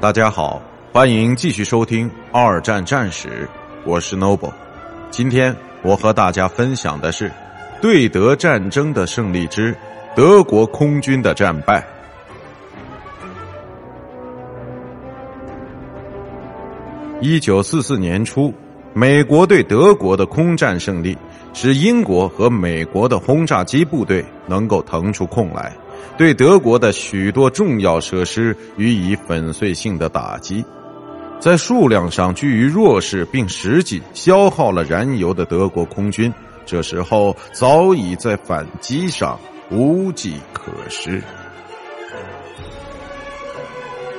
大家好，欢迎继续收听《二战战史》，我是 Noble。今天我和大家分享的是对德战争的胜利之德国空军的战败。一九四四年初，美国对德国的空战胜利，使英国和美国的轰炸机部队能够腾出空来。对德国的许多重要设施予以粉碎性的打击，在数量上居于弱势，并实际消耗了燃油的德国空军，这时候早已在反击上无计可施。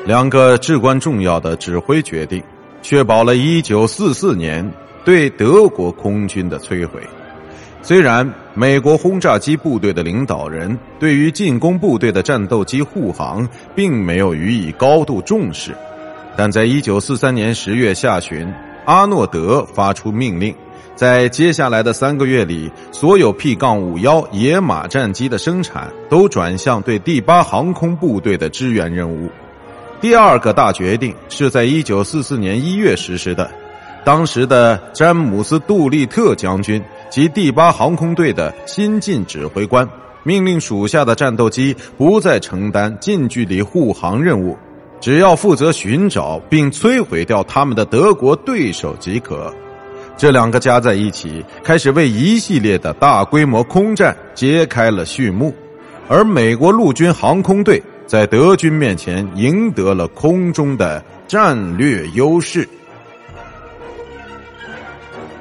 两个至关重要的指挥决定，确保了1944年对德国空军的摧毁。虽然美国轰炸机部队的领导人对于进攻部队的战斗机护航并没有予以高度重视，但在一九四三年十月下旬，阿诺德发出命令，在接下来的三个月里，所有 P 杠五幺野马战机的生产都转向对第八航空部队的支援任务。第二个大决定是在一九四四年一月实施的，当时的詹姆斯·杜立特将军。及第八航空队的新晋指挥官命令属下的战斗机不再承担近距离护航任务，只要负责寻找并摧毁掉他们的德国对手即可。这两个加在一起，开始为一系列的大规模空战揭开了序幕。而美国陆军航空队在德军面前赢得了空中的战略优势。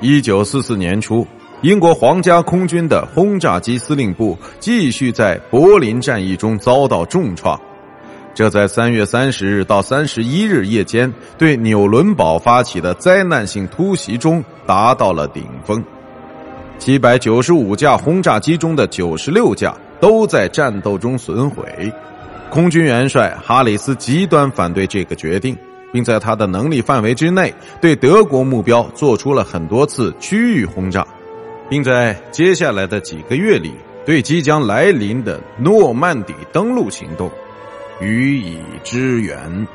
一九四四年初。英国皇家空军的轰炸机司令部继续在柏林战役中遭到重创，这在三月三十日到三十一日夜间对纽伦堡发起的灾难性突袭中达到了顶峰。七百九十五架轰炸机中的九十六架都在战斗中损毁。空军元帅哈里斯极端反对这个决定，并在他的能力范围之内对德国目标做出了很多次区域轰炸。并在接下来的几个月里，对即将来临的诺曼底登陆行动予以支援。